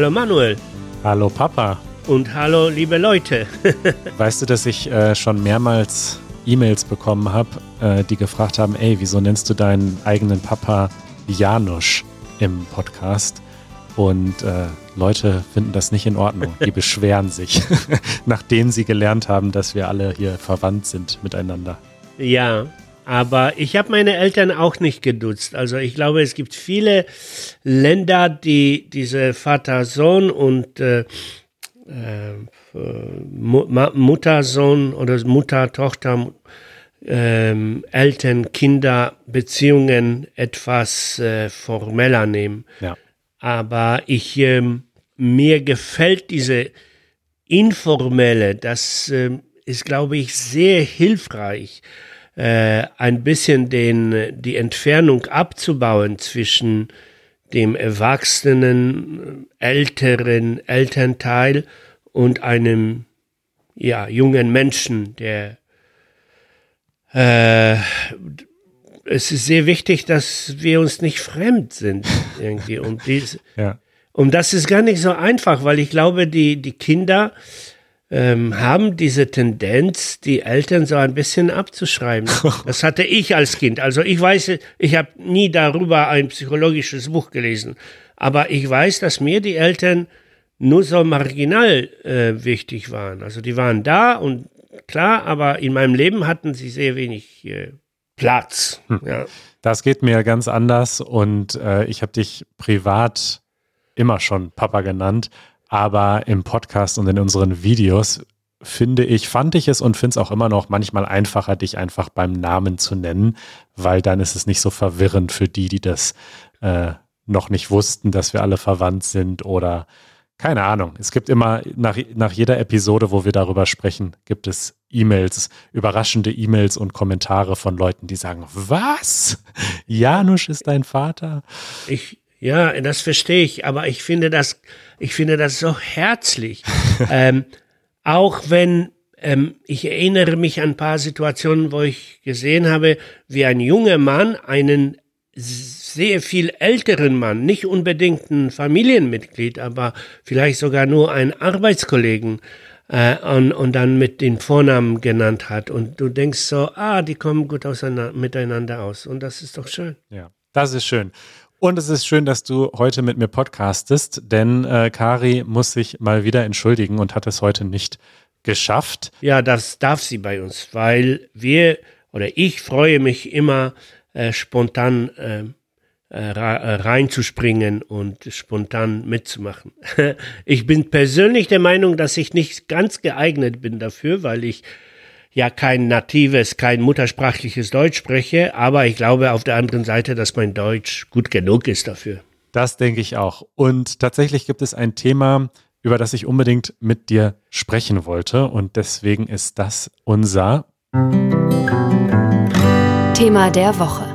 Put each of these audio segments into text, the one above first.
Hallo Manuel. Hallo Papa. Und hallo liebe Leute. weißt du, dass ich äh, schon mehrmals E-Mails bekommen habe, äh, die gefragt haben, ey, wieso nennst du deinen eigenen Papa Janusz im Podcast? Und äh, Leute finden das nicht in Ordnung. Die beschweren sich, nachdem sie gelernt haben, dass wir alle hier verwandt sind miteinander. Ja, aber ich habe meine Eltern auch nicht geduzt. Also ich glaube, es gibt viele Länder, die diese Vater-Sohn und äh, äh, Mutter-Sohn oder Mutter-Tochter ähm, Eltern-Kinder-Beziehungen etwas äh, formeller nehmen. Ja. Aber ich, ähm, mir gefällt diese informelle, das ähm, ist, glaube ich, sehr hilfreich, äh, ein bisschen den, die Entfernung abzubauen zwischen dem erwachsenen, älteren Elternteil und einem ja, jungen Menschen, der äh, es ist sehr wichtig, dass wir uns nicht fremd sind irgendwie. Und, dies, ja. und das ist gar nicht so einfach, weil ich glaube, die, die Kinder ähm, haben diese Tendenz, die Eltern so ein bisschen abzuschreiben. Das hatte ich als Kind. Also ich weiß, ich habe nie darüber ein psychologisches Buch gelesen, aber ich weiß, dass mir die Eltern nur so marginal äh, wichtig waren. Also die waren da und klar, aber in meinem Leben hatten sie sehr wenig äh, Platz. Hm. Ja. Das geht mir ganz anders und äh, ich habe dich privat immer schon Papa genannt, aber im Podcast und in unseren Videos finde ich, fand ich es und finde es auch immer noch manchmal einfacher, dich einfach beim Namen zu nennen, weil dann ist es nicht so verwirrend für die, die das äh, noch nicht wussten, dass wir alle verwandt sind oder keine Ahnung. Es gibt immer, nach, nach jeder Episode, wo wir darüber sprechen, gibt es E-Mails, überraschende E-Mails und Kommentare von Leuten, die sagen, was? Janusz ist dein Vater? Ich, ja, das verstehe ich, aber ich finde das, ich finde das so herzlich. ähm, auch wenn ähm, ich erinnere mich an ein paar Situationen, wo ich gesehen habe, wie ein junger Mann einen sehr viel älteren Mann, nicht unbedingt ein Familienmitglied, aber vielleicht sogar nur einen Arbeitskollegen äh, und, und dann mit den Vornamen genannt hat. Und du denkst so, ah, die kommen gut miteinander aus. Und das ist doch schön. Ja, das ist schön. Und es ist schön, dass du heute mit mir podcastest, denn äh, Kari muss sich mal wieder entschuldigen und hat es heute nicht geschafft. Ja, das darf sie bei uns, weil wir oder ich freue mich immer, äh, spontan ähm, äh, äh, reinzuspringen und spontan mitzumachen. ich bin persönlich der Meinung, dass ich nicht ganz geeignet bin dafür, weil ich ja kein natives, kein muttersprachliches Deutsch spreche, aber ich glaube auf der anderen Seite, dass mein Deutsch gut genug ist dafür. Das denke ich auch. Und tatsächlich gibt es ein Thema, über das ich unbedingt mit dir sprechen wollte und deswegen ist das unser Thema der Woche.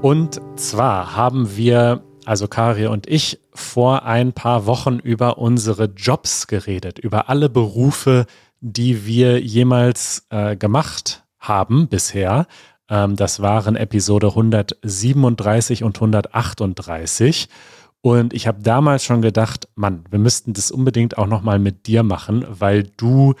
Und zwar haben wir, also Kari und ich, vor ein paar Wochen über unsere Jobs geredet, über alle Berufe, die wir jemals äh, gemacht haben bisher. Ähm, das waren Episode 137 und 138. Und ich habe damals schon gedacht, Mann, wir müssten das unbedingt auch nochmal mit dir machen, weil du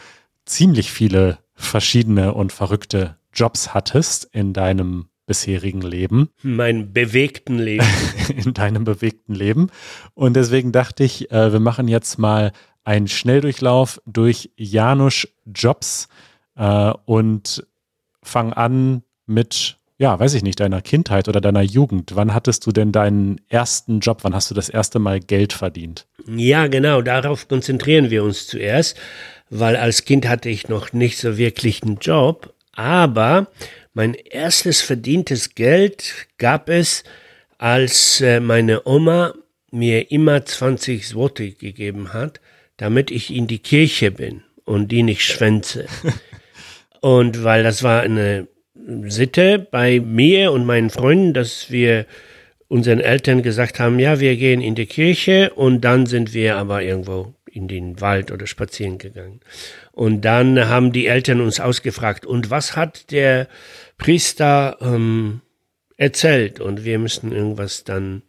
ziemlich viele verschiedene und verrückte Jobs hattest in deinem bisherigen Leben. Mein bewegten Leben. in deinem bewegten Leben. Und deswegen dachte ich, äh, wir machen jetzt mal einen Schnelldurchlauf durch Janusz Jobs äh, und fangen an mit, ja, weiß ich nicht, deiner Kindheit oder deiner Jugend. Wann hattest du denn deinen ersten Job? Wann hast du das erste Mal Geld verdient? Ja, genau, darauf konzentrieren wir uns zuerst, weil als Kind hatte ich noch nicht so wirklich einen Job, aber mein erstes verdientes Geld gab es, als äh, meine Oma mir immer 20 Zloty gegeben hat, damit ich in die Kirche bin und die nicht schwänze. und weil das war eine Sitte bei mir und meinen Freunden, dass wir unseren Eltern gesagt haben, ja, wir gehen in die Kirche und dann sind wir aber irgendwo in den Wald oder spazieren gegangen. Und dann haben die Eltern uns ausgefragt, und was hat der Priester ähm, erzählt? Und wir müssen irgendwas dann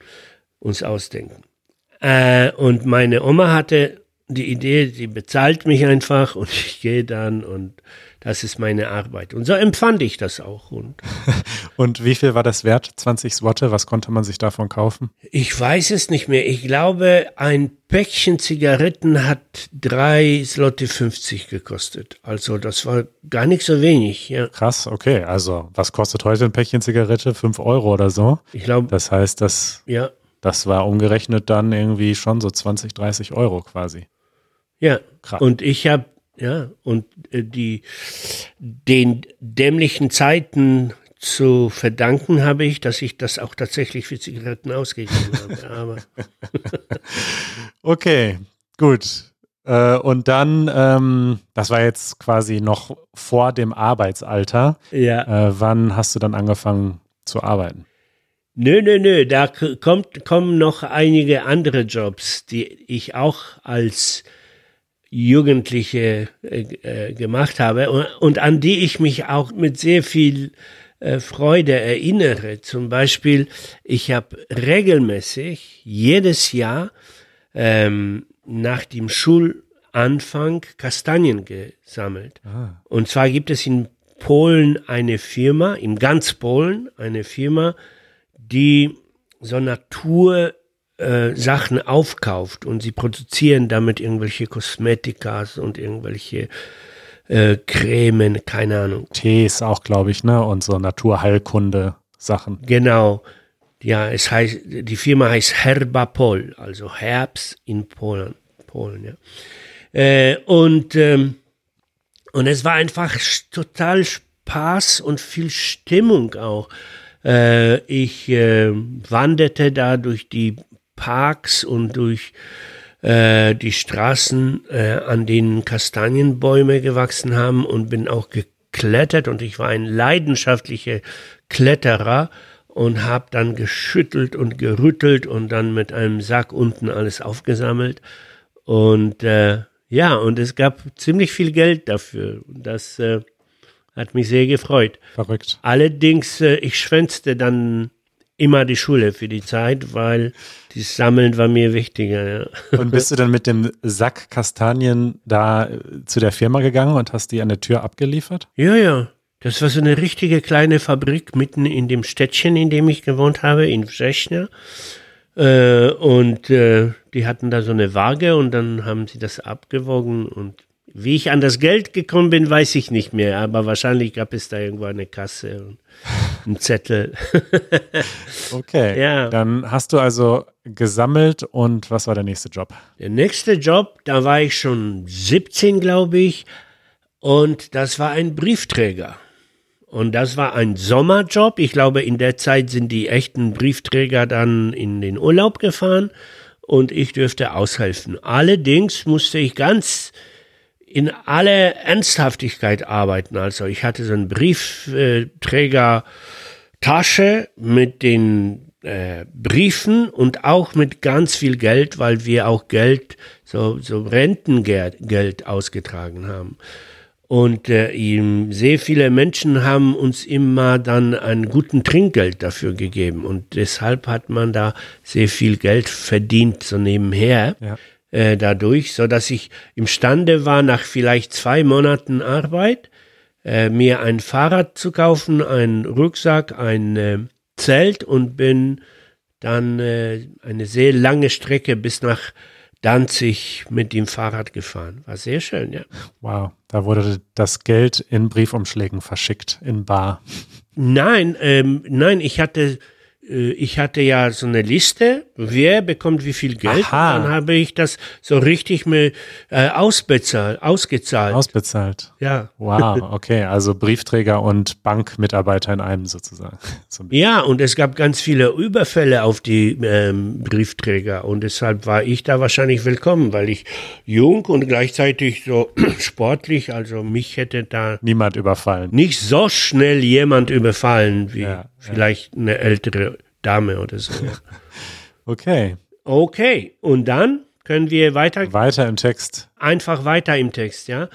uns ausdenken. Äh, und meine Oma hatte die Idee, sie bezahlt mich einfach und ich gehe dann und das ist meine Arbeit. Und so empfand ich das auch. Und, und wie viel war das wert? 20 Swatte? Was konnte man sich davon kaufen? Ich weiß es nicht mehr. Ich glaube, ein Päckchen Zigaretten hat 3 Slotte 50 gekostet. Also das war gar nicht so wenig. Ja. Krass, okay. Also was kostet heute ein Päckchen Zigarette? 5 Euro oder so? Ich glaube. Das heißt, das, ja. das war umgerechnet dann irgendwie schon so 20, 30 Euro quasi. Ja, Krass. und ich habe ja, und äh, die, den dämlichen Zeiten zu verdanken habe ich, dass ich das auch tatsächlich für Zigaretten ausgegeben habe. Aber okay, gut. Äh, und dann, ähm, das war jetzt quasi noch vor dem Arbeitsalter. Ja. Äh, wann hast du dann angefangen zu arbeiten? Nö, nö, nö, da kommt, kommen noch einige andere Jobs, die ich auch als Jugendliche äh, äh, gemacht habe und, und, an die ich mich auch mit sehr viel äh, Freude erinnere. Zum Beispiel, ich habe regelmäßig jedes Jahr ähm, nach dem Schulanfang Kastanien gesammelt. Ah. Und zwar gibt es in Polen eine Firma, in ganz Polen eine Firma, die so Natur äh, Sachen aufkauft und sie produzieren damit irgendwelche Kosmetikas und irgendwelche äh, Cremen, keine Ahnung. Tees auch, glaube ich, ne? Und so Naturheilkunde Sachen. Genau. Ja, es heißt, die Firma heißt Herbapol, also Herbst in Polen, Polen, ja. Äh, und, ähm, und es war einfach total Spaß und viel Stimmung auch. Äh, ich äh, wanderte da durch die Parks und durch äh, die Straßen, äh, an denen Kastanienbäume gewachsen haben und bin auch geklettert und ich war ein leidenschaftlicher Kletterer und habe dann geschüttelt und gerüttelt und dann mit einem Sack unten alles aufgesammelt und äh, ja, und es gab ziemlich viel Geld dafür. Das äh, hat mich sehr gefreut. Verrückt. Allerdings, äh, ich schwänzte dann immer die Schule für die Zeit, weil das Sammeln war mir wichtiger. Ja. Und bist du dann mit dem Sack Kastanien da äh, zu der Firma gegangen und hast die an der Tür abgeliefert? Ja, ja. Das war so eine richtige kleine Fabrik mitten in dem Städtchen, in dem ich gewohnt habe, in Wrzesznia. Äh, und äh, die hatten da so eine Waage und dann haben sie das abgewogen und wie ich an das Geld gekommen bin, weiß ich nicht mehr, aber wahrscheinlich gab es da irgendwo eine Kasse einen Zettel. okay. Ja. Dann hast du also gesammelt und was war der nächste Job? Der nächste Job, da war ich schon 17, glaube ich, und das war ein Briefträger. Und das war ein Sommerjob. Ich glaube, in der Zeit sind die echten Briefträger dann in den Urlaub gefahren und ich dürfte aushelfen. Allerdings musste ich ganz in aller Ernsthaftigkeit arbeiten. Also ich hatte so einen Briefträger-Tasche mit den äh, Briefen und auch mit ganz viel Geld, weil wir auch Geld, so, so Rentengeld ausgetragen haben. Und äh, sehr viele Menschen haben uns immer dann einen guten Trinkgeld dafür gegeben. Und deshalb hat man da sehr viel Geld verdient, so nebenher. Ja äh, dadurch, so dass ich imstande war, nach vielleicht zwei Monaten Arbeit, äh, mir ein Fahrrad zu kaufen, einen Rucksack, ein äh, Zelt und bin dann äh, eine sehr lange Strecke bis nach Danzig mit dem Fahrrad gefahren. War sehr schön, ja. Wow, da wurde das Geld in Briefumschlägen verschickt, in Bar. Nein, ähm, nein, ich hatte ich hatte ja so eine Liste, wer bekommt wie viel Geld. Aha. Dann habe ich das so richtig mir äh, ausbezahlt, ausgezahlt. Ausbezahlt. Ja. Wow, okay, also Briefträger und Bankmitarbeiter in einem sozusagen. ja, und es gab ganz viele Überfälle auf die ähm, Briefträger und deshalb war ich da wahrscheinlich willkommen, weil ich jung und gleichzeitig so sportlich, also mich hätte da niemand überfallen. Nicht so schnell jemand überfallen wie ja, vielleicht eine ältere Dame oder so. okay. Okay, und dann können wir weiter. Weiter im Text. Einfach weiter im Text, ja.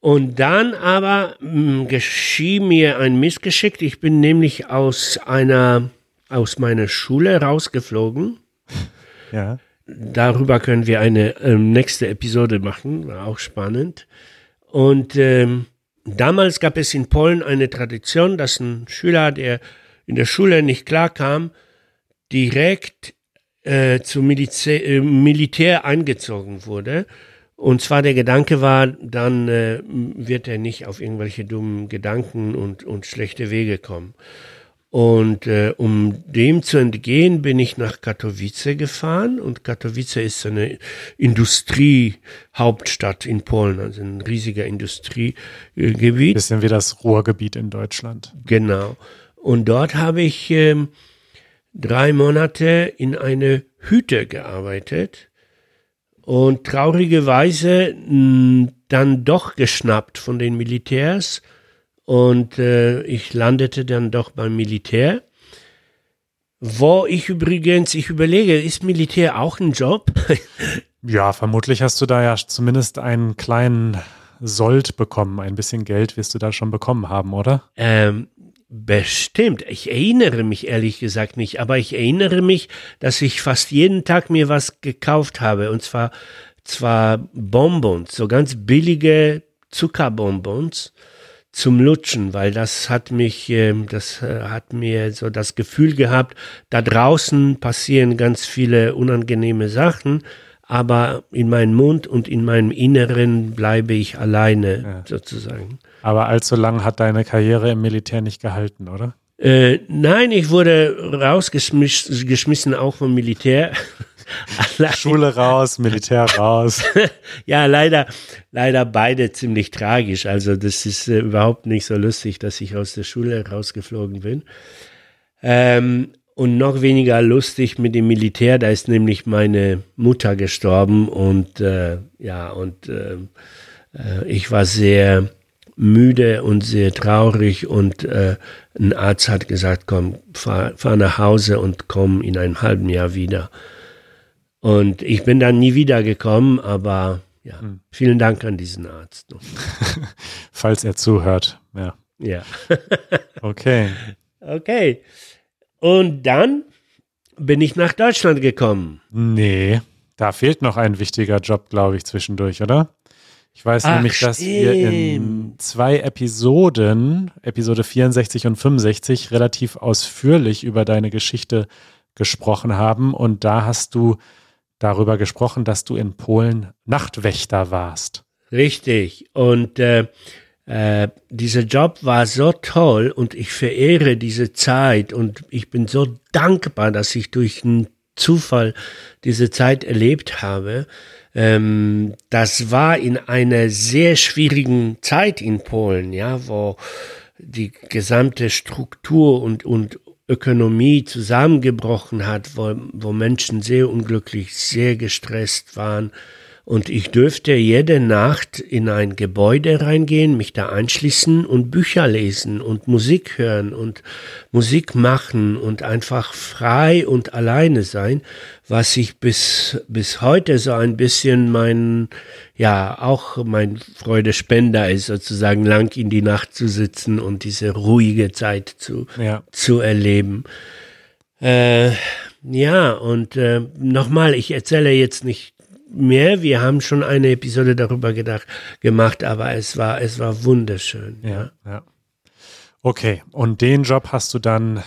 Und dann aber mh, hm, geschah mir ein Missgeschick. Ich bin nämlich aus einer, aus meiner Schule rausgeflogen. Ja. darüber können wir eine ähm, nächste Episode machen, war auch spannend. Und ähm, damals gab es in Polen eine Tradition, dass ein Schüler, der in der Schule nicht klarkam, direkt äh, zum Militär, äh, Militär eingezogen wurde. Und zwar der Gedanke war, dann äh, wird er nicht auf irgendwelche dummen Gedanken und, und schlechte Wege kommen. Und äh, um dem zu entgehen, bin ich nach Katowice gefahren. Und Katowice ist eine Industriehauptstadt in Polen, also ein riesiger Industriegebiet. Bisschen wie das Ruhrgebiet in Deutschland. Genau. Und dort habe ich ähm, drei Monate in eine Hütte gearbeitet und traurigerweise mh, dann doch geschnappt von den Militärs und äh, ich landete dann doch beim Militär. Wo ich übrigens, ich überlege, ist Militär auch ein Job? ja, vermutlich hast du da ja zumindest einen kleinen Sold bekommen. Ein bisschen Geld wirst du da schon bekommen haben, oder? Ähm, bestimmt. Ich erinnere mich ehrlich gesagt nicht, aber ich erinnere mich, dass ich fast jeden Tag mir was gekauft habe. Und zwar, zwar Bonbons, so ganz billige Zuckerbonbons zum Lutschen, weil das hat mich, ähm, das äh, hat mir so das Gefühl gehabt, da draußen passieren ganz viele unangenehme Sachen, aber in meinem Mund und in meinem Inneren bleibe ich alleine ja. sozusagen. Aber allzu lang hat deine Karriere im Militär nicht gehalten, oder? Äh, nein, ich wurde rausgeschmissen, auch vom Militär. Schule raus, Militär raus. ja, leider, leider beide ziemlich tragisch. Also das ist äh, überhaupt nicht so lustig, dass ich aus der Schule rausgeflogen bin. Ähm, und noch weniger lustig mit dem Militär, da ist nämlich meine Mutter gestorben und äh, ja, und äh, äh ich war sehr müde und sehr traurig und äh, ein Arzt hat gesagt, komm, fahr, fahr nach Hause und komm in einem halben Jahr wieder. Und ich bin dann nie wiedergekommen, aber ja, hm. vielen Dank an diesen Arzt. Falls er zuhört, ja. Ja. okay. Okay. Und dann bin ich nach Deutschland gekommen. Nee, da fehlt noch ein wichtiger Job, glaube ich, zwischendurch, oder? Ich weiß Ach, nämlich, dass stimmt. wir in zwei Episoden, Episode 64 und 65, relativ ausführlich über deine Geschichte gesprochen haben. Und da hast du darüber gesprochen, dass du in Polen Nachtwächter warst. Richtig. Und äh, äh, dieser Job war so toll und ich verehre diese Zeit und ich bin so dankbar, dass ich durch einen Zufall diese Zeit erlebt habe. Ähm, das war in einer sehr schwierigen Zeit in Polen, ja, wo die gesamte Struktur und, und Ökonomie zusammengebrochen hat, wo, wo Menschen sehr unglücklich, sehr gestresst waren. Und ich dürfte jede Nacht in ein Gebäude reingehen, mich da einschließen und Bücher lesen und Musik hören und Musik machen und einfach frei und alleine sein, was ich bis, bis heute so ein bisschen mein, ja, auch mein Freudespender ist, sozusagen lang in die Nacht zu sitzen und diese ruhige Zeit zu, ja. zu erleben. Äh, ja, und äh, nochmal, ich erzähle jetzt nicht mehr. Wir haben schon eine Episode darüber gedacht, gemacht, aber es war, es war wunderschön. Ja, ja. Okay, und den Job hast du dann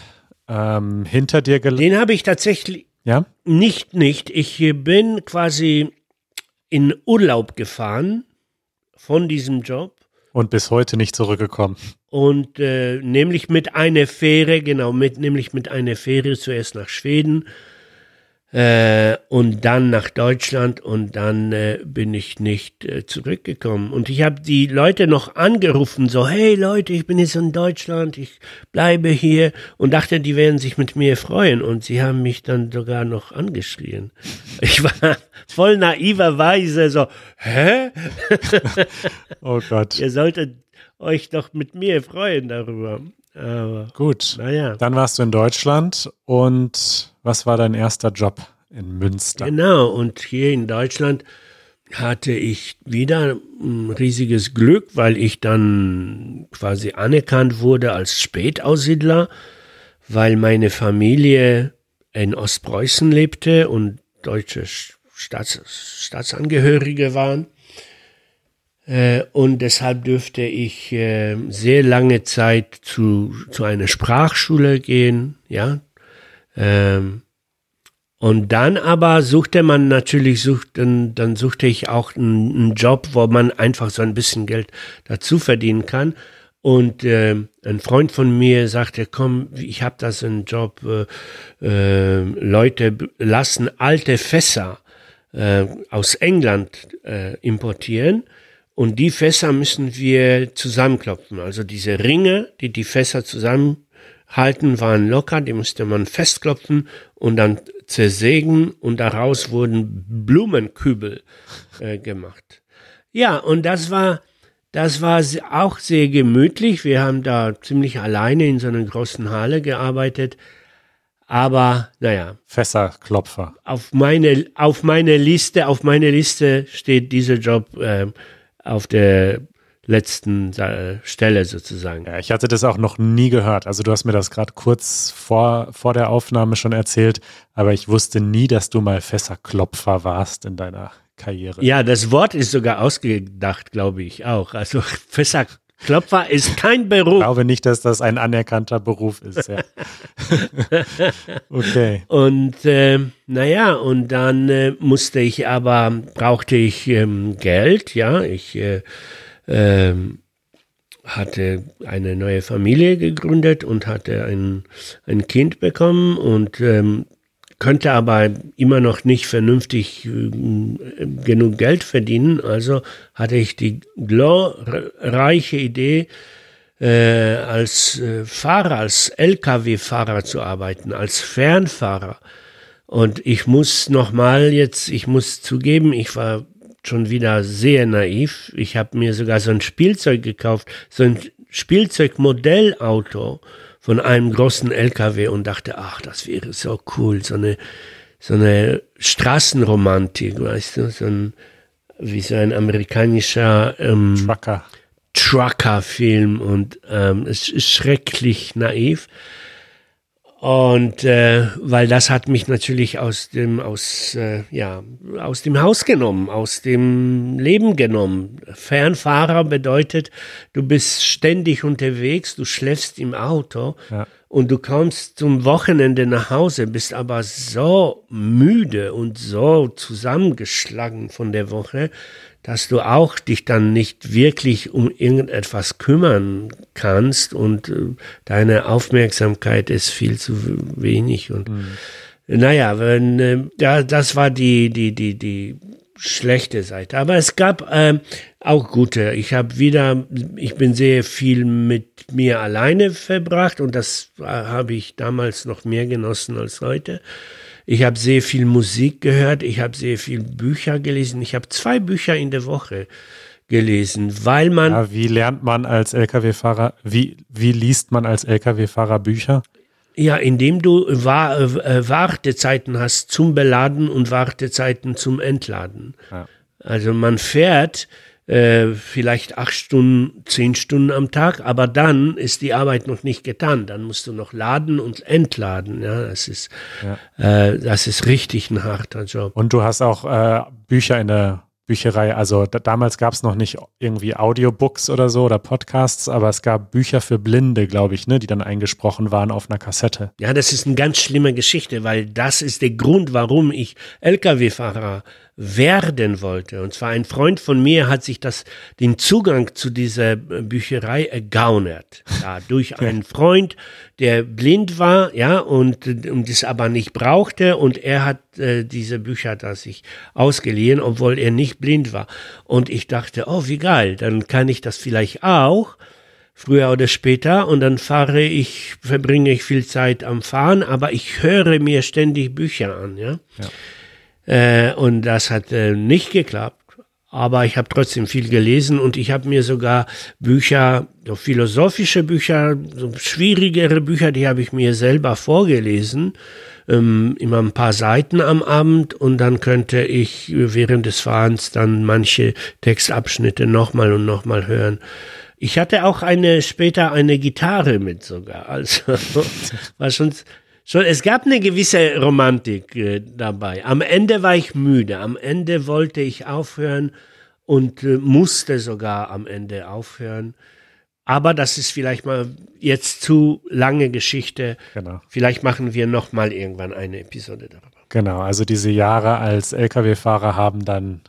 ähm, hinter dir gelassen? Den habe ich tatsächlich ja? nicht, nicht. Ich bin quasi in Urlaub gefahren von diesem Job. Und bis heute nicht zurückgekommen. Und äh, nämlich mit einer Fähre, genau, mit, nämlich mit einer Fähre zuerst nach Schweden äh, und dann nach Deutschland und dann äh, bin ich nicht äh, zurückgekommen. Und ich habe die Leute noch angerufen, so, hey Leute, ich bin jetzt in Deutschland, ich bleibe hier und dachte, die werden sich mit mir freuen. Und sie haben mich dann sogar noch angeschrien. Ich war voll naiverweise so, hä? oh Gott. Ihr solltet euch doch mit mir freuen darüber. Aber, Gut, naja. Dann warst du in Deutschland und was war dein erster Job in Münster? Genau, und hier in Deutschland hatte ich wieder ein riesiges Glück, weil ich dann quasi anerkannt wurde als Spätaussiedler, weil meine Familie in Ostpreußen lebte und deutsche Staats, Staatsangehörige waren. Äh, und deshalb dürfte ich äh, sehr lange Zeit zu, zu einer Sprachschule gehen, ja. Ähm, und dann aber suchte man natürlich, sucht, dann, dann suchte ich auch einen, einen, Job, wo man einfach so ein bisschen Geld dazu verdienen kann. Und äh, ein Freund von mir sagte, komm, ich habe das einen Job, äh, äh, Leute lassen alte Fässer äh, aus England äh, importieren und die Fässer müssen wir zusammenklopfen. Also diese Ringe, die die Fässer zusammenhalten, waren locker, die musste man festklopfen und dann zersägen und daraus wurden Blumenkübel äh, gemacht. Ja, und das war, das war auch sehr gemütlich. Wir haben da ziemlich alleine in so einer großen Halle gearbeitet. Aber naja. Fässerklopfer. Auf meine, auf meine Liste, auf meine Liste steht dieser Job äh, auf der letzten äh, Stelle sozusagen. Ja, ich hatte das auch noch nie gehört. Also du hast mir das gerade kurz vor, vor der Aufnahme schon erzählt, aber ich wusste nie, dass du mal Fässerklopfer warst in deiner Karriere. Ja, das Wort ist sogar ausgedacht, glaube ich auch. Also Fässerklopfer ist kein Beruf. Ich glaube nicht, dass das ein anerkannter Beruf ist. Ja. okay. Und äh, naja, und dann äh, musste ich aber, brauchte ich ähm, Geld, ja. Ich äh, ähm, hatte eine neue Familie gegründet und hatte ein, ein Kind bekommen und ähm, könnte aber immer noch nicht vernünftig äh, genug Geld verdienen. Also hatte ich die glorreiche Idee, äh, als äh, Fahrer, als Lkw-Fahrer zu arbeiten, als Fernfahrer. Und ich muss nochmal jetzt, ich muss zugeben, ich war schon wieder sehr naiv. Ich habe mir sogar so ein Spielzeug gekauft, so ein Spielzeugmodellauto von einem großen LKW und dachte, ach, das wäre so cool, so eine, so eine Straßenromantik, weißt du, so ein, wie so ein amerikanischer ähm, Trucker. Trucker-Film und ähm, es ist schrecklich naiv. Und äh, weil das hat mich natürlich aus dem, aus, äh, ja, aus dem Haus genommen, aus dem Leben genommen. Fernfahrer bedeutet, du bist ständig unterwegs, du schläfst im Auto ja. und du kommst zum Wochenende nach Hause, bist aber so müde und so zusammengeschlagen von der Woche, dass du auch dich dann nicht wirklich um irgendetwas kümmern kannst und äh, deine Aufmerksamkeit ist viel zu wenig und mhm. naja, wenn, äh, ja, das war die, die, die, die schlechte Seite. Aber es gab äh, auch gute. Ich habe wieder, ich bin sehr viel mit mir alleine verbracht und das äh, habe ich damals noch mehr genossen als heute. Ich habe sehr viel Musik gehört, ich habe sehr viel Bücher gelesen. Ich habe zwei Bücher in der Woche gelesen, weil man. Ja, wie lernt man als Lkw-Fahrer, wie, wie liest man als Lkw-Fahrer Bücher? Ja, indem du Wa äh, Wartezeiten hast zum Beladen und Wartezeiten zum Entladen. Ja. Also man fährt äh, vielleicht acht Stunden, zehn Stunden am Tag, aber dann ist die Arbeit noch nicht getan. Dann musst du noch laden und entladen. Ja, das ist, ja. Äh, das ist richtig ein harter Job. Und du hast auch äh, Bücher in der Bücherei. Also da, damals gab es noch nicht irgendwie Audiobooks oder so oder Podcasts, aber es gab Bücher für Blinde, glaube ich, ne, die dann eingesprochen waren auf einer Kassette. Ja, das ist eine ganz schlimme Geschichte, weil das ist der Grund, warum ich Lkw-Fahrer werden wollte. Und zwar ein Freund von mir hat sich das, den Zugang zu dieser Bücherei ergaunert. Ja, durch einen Freund, der blind war, ja, und, und das aber nicht brauchte. Und er hat äh, diese Bücher da sich ausgeliehen, obwohl er nicht blind war. Und ich dachte, oh, wie geil, dann kann ich das vielleicht auch früher oder später und dann fahre ich, verbringe ich viel Zeit am Fahren, aber ich höre mir ständig Bücher an, ja. ja. Äh, und das hat äh, nicht geklappt. Aber ich habe trotzdem viel gelesen und ich habe mir sogar Bücher, so philosophische Bücher, so schwierigere Bücher, die habe ich mir selber vorgelesen. Ähm, immer ein paar Seiten am Abend und dann könnte ich während des Fahrens dann manche Textabschnitte nochmal und nochmal hören. Ich hatte auch eine später eine Gitarre mit sogar, also war schon schon, es gab eine gewisse Romantik äh, dabei. Am Ende war ich müde. Am Ende wollte ich aufhören und äh, musste sogar am Ende aufhören. Aber das ist vielleicht mal jetzt zu lange Geschichte. Genau. Vielleicht machen wir noch mal irgendwann eine Episode darüber. Genau, also diese Jahre als Lkw-Fahrer haben dann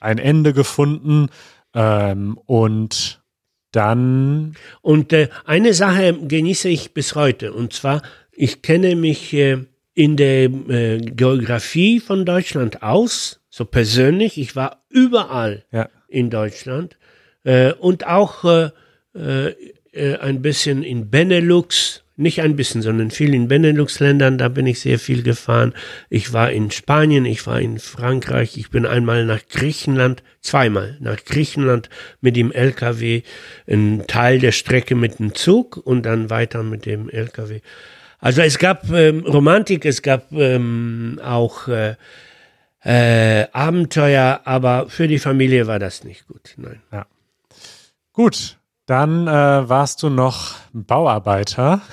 ein Ende gefunden ähm, und dann. Und äh, eine Sache genieße ich bis heute und zwar, ich kenne mich äh, in der äh, Geografie von Deutschland aus, so persönlich. Ich war überall ja. in Deutschland äh, und auch ein bisschen in Benelux, nicht ein bisschen, sondern viel in Benelux-Ländern, da bin ich sehr viel gefahren. Ich war in Spanien, ich war in Frankreich, ich bin einmal nach Griechenland, zweimal nach Griechenland mit dem LKW, ein Teil der Strecke mit dem Zug und dann weiter mit dem LKW. Also es gab ähm, Romantik, es gab ähm, auch äh, äh, Abenteuer, aber für die Familie war das nicht gut. Nein. Ja. Gut, dann äh, warst du noch Bauarbeiter.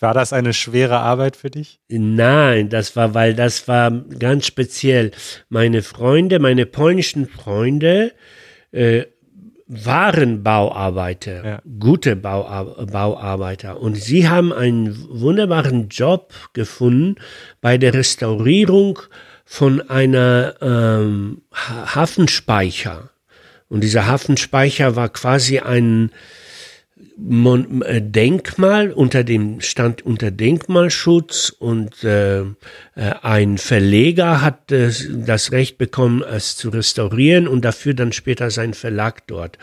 War das eine schwere Arbeit für dich? Nein, das war, weil das war ganz speziell. Meine Freunde, meine polnischen Freunde äh, waren Bauarbeiter, ja. gute Bauar Bauarbeiter. Und sie haben einen wunderbaren Job gefunden bei der Restaurierung von einer ähm, Hafenspeicher. Und dieser Hafenspeicher war quasi ein Mon äh, Denkmal unter dem stand unter Denkmalschutz und äh, äh, ein Verleger hat äh, das Recht bekommen, es zu restaurieren und dafür dann später seinen Verlag dort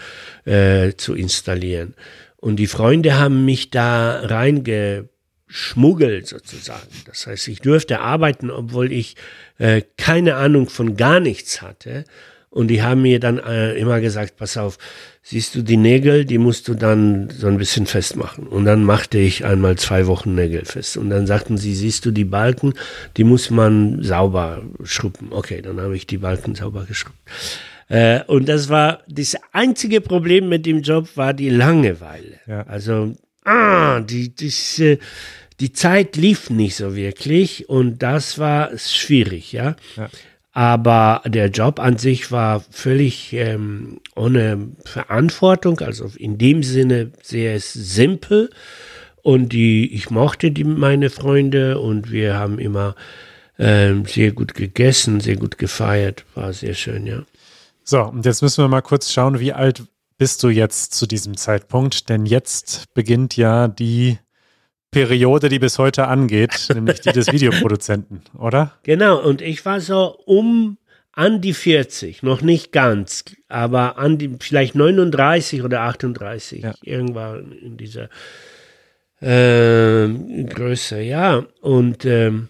äh, zu installieren. Und die Freunde haben mich da reingeschmuggelt sozusagen. Das heißt, ich durfte arbeiten, obwohl ich äh, keine Ahnung von gar nichts hatte. Und die haben mir dann äh, immer gesagt, pass auf, siehst du die Nägel, die musst du dann so ein bisschen festmachen. Und dann machte ich einmal zwei Wochen Nägel fest. Und dann sagten sie, siehst du die Balken, die muss man sauber schrubben. Okay, dann habe ich die Balken sauber geschrubbt. Äh, und das war, das einzige Problem mit dem Job war die Langeweile. Ja. Also, ah, die, das, äh, die Zeit lief nicht so wirklich und das war schwierig, ja. ja. Aber der Job an sich war völlig ähm, ohne Verantwortung, also in dem Sinne sehr simpel. Und die, ich mochte die, meine Freunde und wir haben immer ähm, sehr gut gegessen, sehr gut gefeiert. War sehr schön, ja. So, und jetzt müssen wir mal kurz schauen, wie alt bist du jetzt zu diesem Zeitpunkt? Denn jetzt beginnt ja die Periode, die bis heute angeht, nämlich die des Videoproduzenten, oder? Genau, und ich war so um an die 40, noch nicht ganz, aber an die vielleicht 39 oder 38, ja. irgendwann in dieser äh, Größe, ja. Und ähm,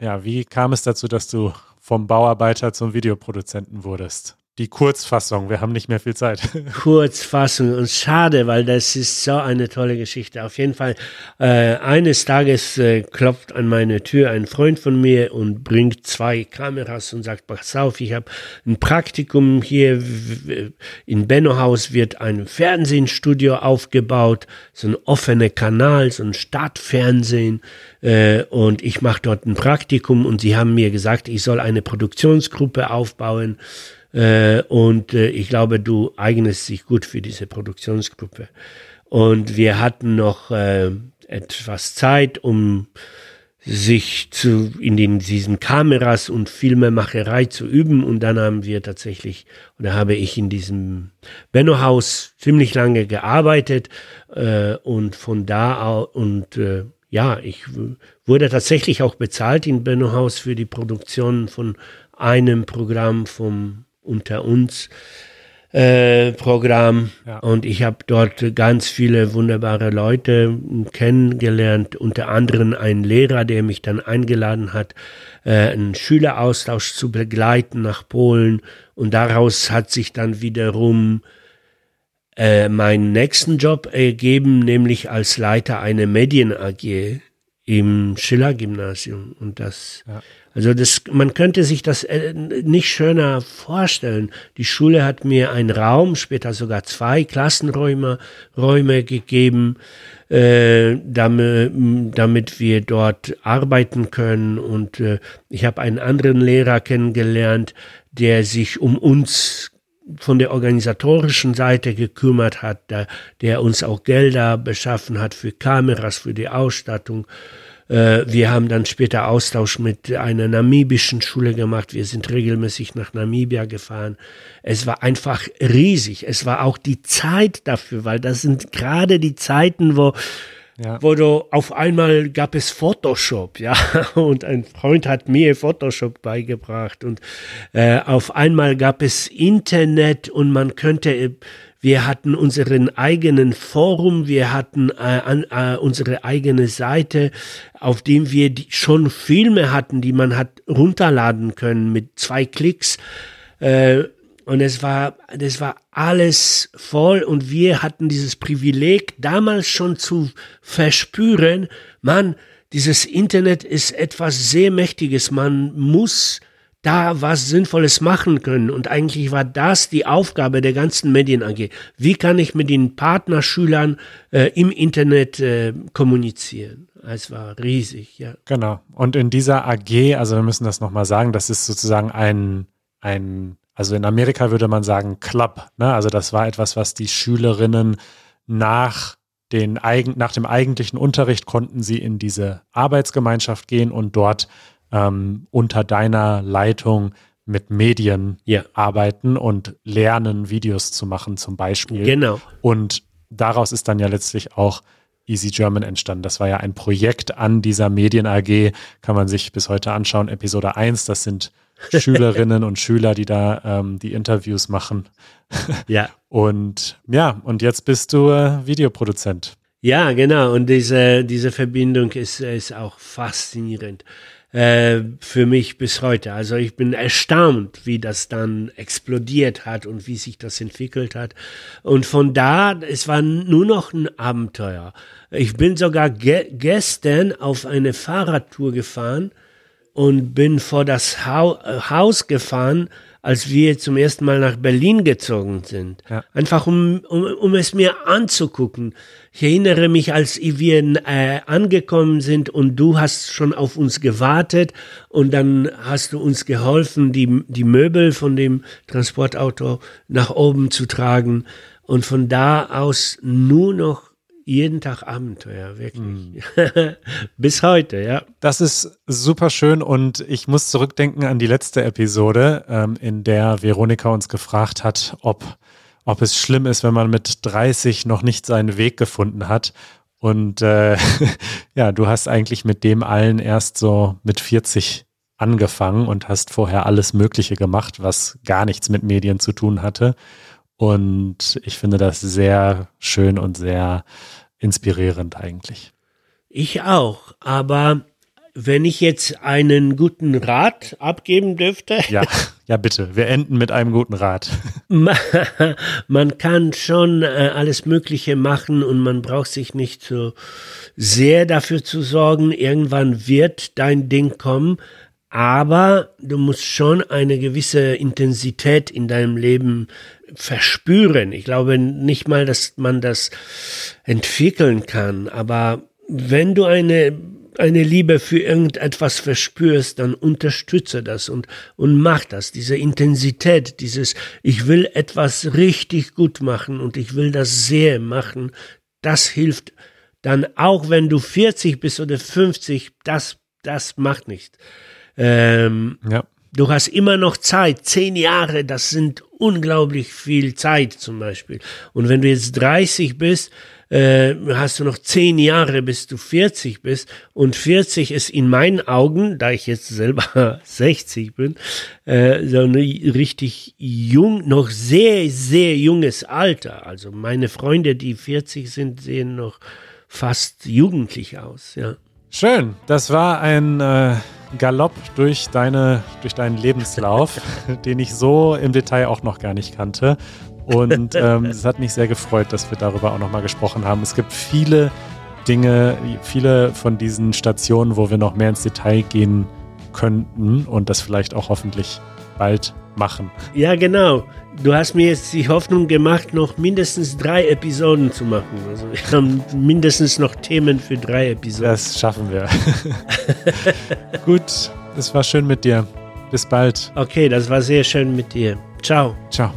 ja, wie kam es dazu, dass du vom Bauarbeiter zum Videoproduzenten wurdest? Die Kurzfassung. Wir haben nicht mehr viel Zeit. Kurzfassung und schade, weil das ist so eine tolle Geschichte. Auf jeden Fall, äh, eines Tages äh, klopft an meine Tür ein Freund von mir und bringt zwei Kameras und sagt, pass auf, ich habe ein Praktikum hier in Bennohaus wird ein Fernsehstudio aufgebaut, so ein offener Kanal, so ein Stadtfernsehen äh, und ich mache dort ein Praktikum und sie haben mir gesagt, ich soll eine Produktionsgruppe aufbauen äh, und äh, ich glaube, du eignest dich gut für diese Produktionsgruppe. Und wir hatten noch äh, etwas Zeit, um sich zu, in den, diesen Kameras und Filmemacherei zu üben. Und dann haben wir tatsächlich, oder habe ich in diesem Benno-Haus ziemlich lange gearbeitet. Äh, und von da aus, und äh, ja, ich wurde tatsächlich auch bezahlt in Benno-Haus für die Produktion von einem Programm vom unter uns äh, Programm. Ja. und ich habe dort ganz viele wunderbare Leute kennengelernt, unter anderem einen Lehrer, der mich dann eingeladen hat, äh, einen Schüleraustausch zu begleiten nach Polen. Und daraus hat sich dann wiederum äh, meinen nächsten Job ergeben, nämlich als Leiter einer Medien AG im Schiller Gymnasium und das ja. Also das, man könnte sich das äh, nicht schöner vorstellen. Die Schule hat mir einen Raum, später sogar zwei Klassenräume Räume gegeben, äh, damit, damit wir dort arbeiten können. Und äh, ich habe einen anderen Lehrer kennengelernt, der sich um uns von der organisatorischen Seite gekümmert hat, der, der uns auch Gelder beschaffen hat für Kameras, für die Ausstattung. Äh, wir haben dann später Austausch mit einer namibischen Schule gemacht. Wir sind regelmäßig nach Namibia gefahren. Es war einfach riesig. Es war auch die Zeit dafür, weil das sind gerade die Zeiten, wo ja. wo du auf einmal gab es Photoshop, ja, und ein Freund hat mir Photoshop beigebracht und äh, auf einmal gab es Internet und man könnte, wir hatten unseren eigenen Forum, wir hatten äh, an, äh, unsere eigene Seite, auf dem wir die, schon Filme hatten, die man hat runterladen können mit zwei Klicks. Äh, und es war, das war alles voll und wir hatten dieses Privileg damals schon zu verspüren, man, dieses Internet ist etwas sehr Mächtiges, man muss da was Sinnvolles machen können. Und eigentlich war das die Aufgabe der ganzen Medien AG. Wie kann ich mit den Partnerschülern äh, im Internet äh, kommunizieren? Es war riesig, ja. Genau. Und in dieser AG, also wir müssen das nochmal sagen, das ist sozusagen ein, ein also in Amerika würde man sagen Club. Ne? Also das war etwas, was die Schülerinnen nach, den, nach dem eigentlichen Unterricht konnten sie in diese Arbeitsgemeinschaft gehen und dort ähm, unter deiner Leitung mit Medien ja. arbeiten und lernen, Videos zu machen zum Beispiel. Genau. Und daraus ist dann ja letztlich auch Easy German entstanden. Das war ja ein Projekt an dieser Medien AG, kann man sich bis heute anschauen. Episode 1, das sind Schülerinnen und Schüler, die da ähm, die Interviews machen. Ja. Und ja, und jetzt bist du äh, Videoproduzent. Ja, genau. Und diese, diese Verbindung ist, ist auch faszinierend äh, für mich bis heute. Also ich bin erstaunt, wie das dann explodiert hat und wie sich das entwickelt hat. Und von da, es war nur noch ein Abenteuer. Ich bin sogar ge gestern auf eine Fahrradtour gefahren und bin vor das Haus gefahren, als wir zum ersten Mal nach Berlin gezogen sind. Ja. Einfach um, um, um es mir anzugucken. Ich erinnere mich, als wir äh, angekommen sind und du hast schon auf uns gewartet und dann hast du uns geholfen, die, die Möbel von dem Transportauto nach oben zu tragen. Und von da aus nur noch jeden Tag Abenteuer, wirklich. Mm. Bis heute, ja. Das ist super schön und ich muss zurückdenken an die letzte Episode, ähm, in der Veronika uns gefragt hat, ob, ob es schlimm ist, wenn man mit 30 noch nicht seinen Weg gefunden hat. Und äh, ja, du hast eigentlich mit dem allen erst so mit 40 angefangen und hast vorher alles Mögliche gemacht, was gar nichts mit Medien zu tun hatte. Und ich finde das sehr schön und sehr inspirierend eigentlich. Ich auch, aber wenn ich jetzt einen guten Rat abgeben dürfte. Ja, ja, bitte. Wir enden mit einem guten Rat. man kann schon äh, alles Mögliche machen und man braucht sich nicht so sehr dafür zu sorgen. Irgendwann wird dein Ding kommen. Aber du musst schon eine gewisse Intensität in deinem Leben verspüren. Ich glaube nicht mal, dass man das entwickeln kann, aber wenn du eine eine Liebe für irgendetwas verspürst, dann unterstütze das und, und mach das. Diese Intensität, dieses, ich will etwas richtig gut machen und ich will das sehr machen, das hilft dann auch, wenn du 40 bist oder 50, das, das macht nichts. Ähm, ja. Du hast immer noch Zeit. Zehn Jahre, das sind unglaublich viel Zeit zum Beispiel. Und wenn du jetzt 30 bist, äh, hast du noch zehn Jahre, bis du 40 bist. Und 40 ist in meinen Augen, da ich jetzt selber 60 bin, äh, so ein richtig jung, noch sehr, sehr junges Alter. Also meine Freunde, die 40 sind, sehen noch fast jugendlich aus, ja. Schön. Das war ein äh, Galopp durch, deine, durch deinen Lebenslauf, den ich so im Detail auch noch gar nicht kannte. Und ähm, es hat mich sehr gefreut, dass wir darüber auch nochmal gesprochen haben. Es gibt viele Dinge, viele von diesen Stationen, wo wir noch mehr ins Detail gehen könnten und das vielleicht auch hoffentlich bald machen. Ja, genau. Du hast mir jetzt die Hoffnung gemacht, noch mindestens drei Episoden zu machen. Also wir haben mindestens noch Themen für drei Episoden. Das schaffen wir. Gut, es war schön mit dir. Bis bald. Okay, das war sehr schön mit dir. Ciao. Ciao.